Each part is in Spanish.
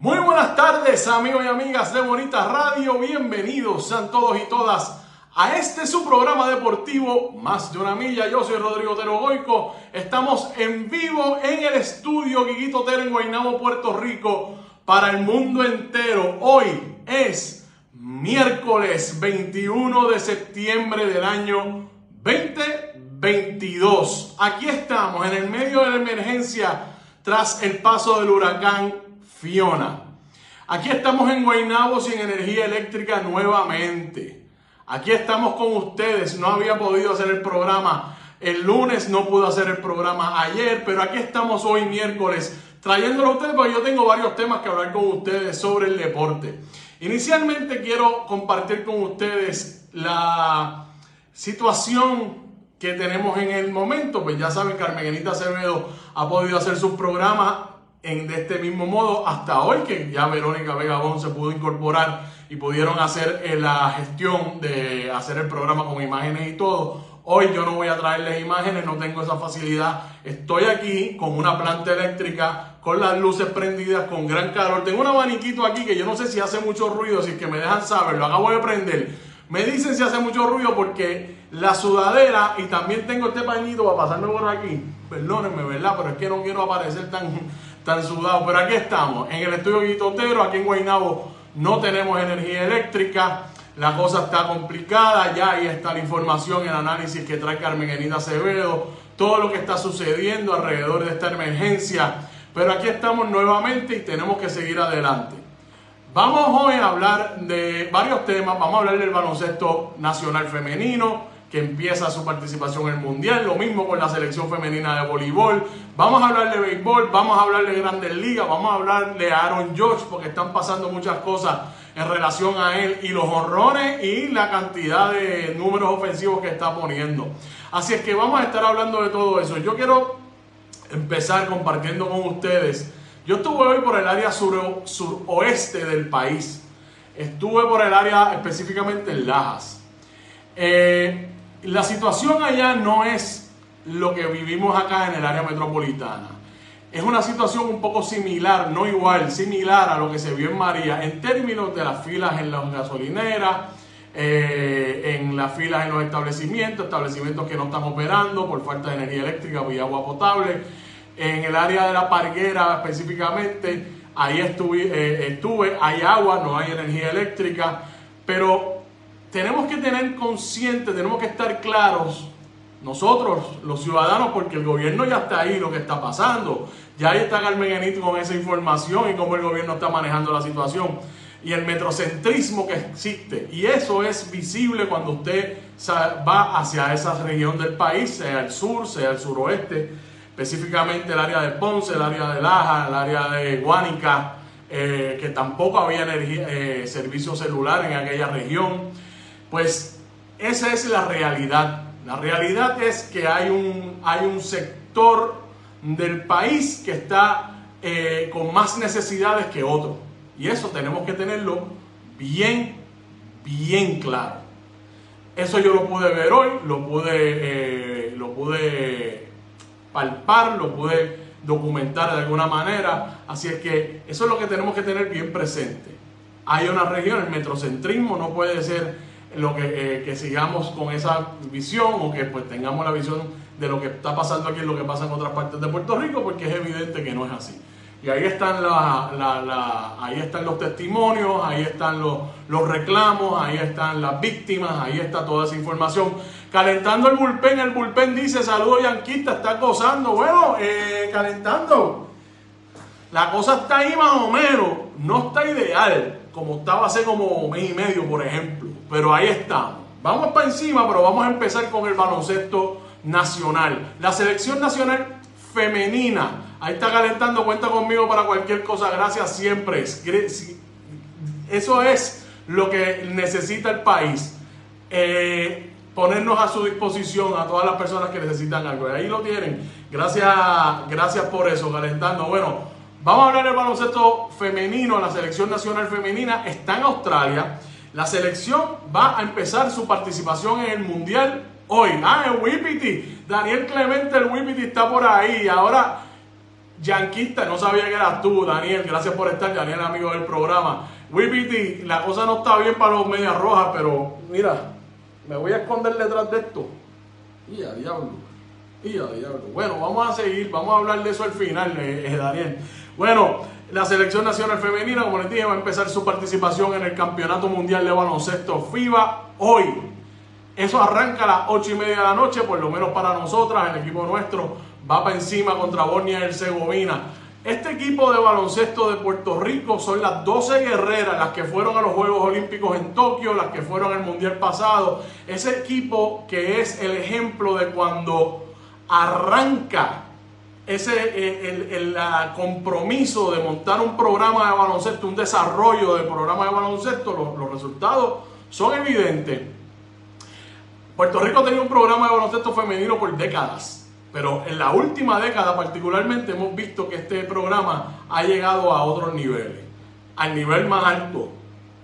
Muy buenas tardes amigos y amigas de Bonita Radio, bienvenidos sean todos y todas a este su programa deportivo Más de una milla. Yo soy Rodrigo Otero Goico, estamos en vivo en el estudio Guiguito Otero en Guaynabo, Puerto Rico, para el mundo entero. Hoy es miércoles 21 de septiembre del año 2022. Aquí estamos en el medio de la emergencia tras el paso del huracán Fiona. Aquí estamos en Guaynabo sin energía eléctrica nuevamente. Aquí estamos con ustedes. No había podido hacer el programa el lunes, no pude hacer el programa ayer, pero aquí estamos hoy miércoles trayéndolo a ustedes porque yo tengo varios temas que hablar con ustedes sobre el deporte. Inicialmente quiero compartir con ustedes la situación que tenemos en el momento. Pues ya saben, Carmenita Acevedo ha podido hacer sus programas en, de este mismo modo hasta hoy, que ya Verónica Vega Bon se pudo incorporar y pudieron hacer eh, la gestión de hacer el programa con imágenes y todo. Hoy yo no voy a traerles imágenes, no tengo esa facilidad. Estoy aquí con una planta eléctrica, con las luces prendidas, con gran calor. Tengo un abaniquito aquí que yo no sé si hace mucho ruido, si es que me dejan saber, lo acabo de prender. Me dicen si hace mucho ruido porque la sudadera y también tengo este pañito para pasarme por aquí. Perdónenme, ¿verdad? Pero es que no quiero aparecer tan, tan sudado. Pero aquí estamos, en el estudio Guitotero, aquí en Guaynabo no tenemos energía eléctrica. La cosa está complicada, ya ahí está la información, el análisis que trae Carmen Enida Acevedo, todo lo que está sucediendo alrededor de esta emergencia. Pero aquí estamos nuevamente y tenemos que seguir adelante. Vamos hoy a hablar de varios temas. Vamos a hablar del baloncesto nacional femenino, que empieza su participación en el Mundial. Lo mismo con la selección femenina de voleibol. Vamos a hablar de béisbol, vamos a hablar de grandes ligas, vamos a hablar de Aaron George, porque están pasando muchas cosas en relación a él y los horrores y la cantidad de números ofensivos que está poniendo. Así es que vamos a estar hablando de todo eso. Yo quiero empezar compartiendo con ustedes. Yo estuve hoy por el área sur, suroeste del país. Estuve por el área específicamente en Lajas. Eh, la situación allá no es lo que vivimos acá en el área metropolitana. Es una situación un poco similar, no igual, similar a lo que se vio en María en términos de las filas en las gasolineras, eh, en las filas en los establecimientos, establecimientos que no están operando por falta de energía eléctrica y agua potable. En el área de la parguera específicamente, ahí estuve, eh, estuve, hay agua, no hay energía eléctrica, pero tenemos que tener consciente, tenemos que estar claros nosotros, los ciudadanos, porque el gobierno ya está ahí lo que está pasando. Ya ahí está Carmen Enito con esa información y cómo el gobierno está manejando la situación. Y el metrocentrismo que existe. Y eso es visible cuando usted va hacia esa región del país, sea el sur, sea el suroeste, específicamente el área de Ponce, el área de Laja, el área de Guánica, eh, que tampoco había energía, eh, servicio celular en aquella región. Pues esa es la realidad. La realidad es que hay un, hay un sector del país que está eh, con más necesidades que otro. Y eso tenemos que tenerlo bien, bien claro. Eso yo lo pude ver hoy, lo pude, eh, lo pude palpar, lo pude documentar de alguna manera. Así es que eso es lo que tenemos que tener bien presente. Hay una región, el metrocentrismo no puede ser lo que, eh, sigamos con esa visión o que pues tengamos la visión de lo que está pasando aquí en lo que pasa en otras partes de Puerto Rico, porque es evidente que no es así. Y ahí están, la, ahí están los testimonios, ahí están los, los reclamos, ahí están las víctimas, ahí está toda esa información. Calentando el bullpen, el bullpen dice, saludos Yanquista, está gozando. Bueno, eh, calentando. La cosa está ahí más o menos, no está ideal, como estaba hace como mes y medio, por ejemplo. Pero ahí estamos. Vamos para encima, pero vamos a empezar con el baloncesto nacional. La selección nacional femenina. Ahí está calentando, cuenta conmigo para cualquier cosa. Gracias siempre. Eso es lo que necesita el país. Eh, ponernos a su disposición a todas las personas que necesitan algo. Ahí lo tienen. Gracias, gracias por eso, calentando. Bueno, vamos a hablar del baloncesto femenino. La selección nacional femenina está en Australia. La selección va a empezar su participación en el Mundial hoy. Ah, el Wipiti. Daniel Clemente, el Wipiti está por ahí. Ahora, yanquista, no sabía que eras tú, Daniel. Gracias por estar, Daniel, amigo del programa. WPT, la cosa no está bien para los medias rojas, pero mira, me voy a esconder detrás de esto. Y a diablo. Y a diablo. Bueno, vamos a seguir, vamos a hablar de eso al final, eh, eh, Daniel. Bueno, la selección nacional femenina, como les dije, va a empezar su participación en el Campeonato Mundial de Baloncesto FIBA hoy. Eso arranca a las 8 y media de la noche, por lo menos para nosotras, el equipo nuestro va para encima contra Bosnia y Herzegovina. Este equipo de baloncesto de Puerto Rico son las 12 guerreras, las que fueron a los Juegos Olímpicos en Tokio, las que fueron al Mundial pasado. Ese equipo que es el ejemplo de cuando arranca ese eh, el, compromiso de montar un programa de baloncesto, un desarrollo del programa de baloncesto, los, los resultados son evidentes. Puerto Rico tenía un programa de baloncesto femenino por décadas. Pero en la última década particularmente hemos visto que este programa ha llegado a otros niveles. Al nivel más alto,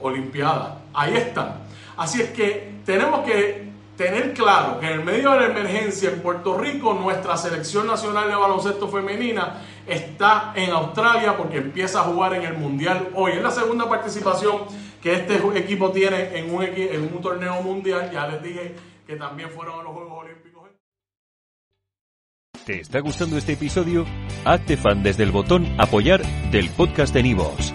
Olimpiada. Ahí están. Así es que tenemos que tener claro que en el medio de la emergencia en Puerto Rico, nuestra selección nacional de baloncesto femenina está en Australia porque empieza a jugar en el Mundial hoy. Es la segunda participación que este equipo tiene en un, en un torneo mundial. Ya les dije que también fueron a los Juegos Olímpicos. ¿Te está gustando este episodio? Hazte fan desde el botón Apoyar del podcast de Nivos.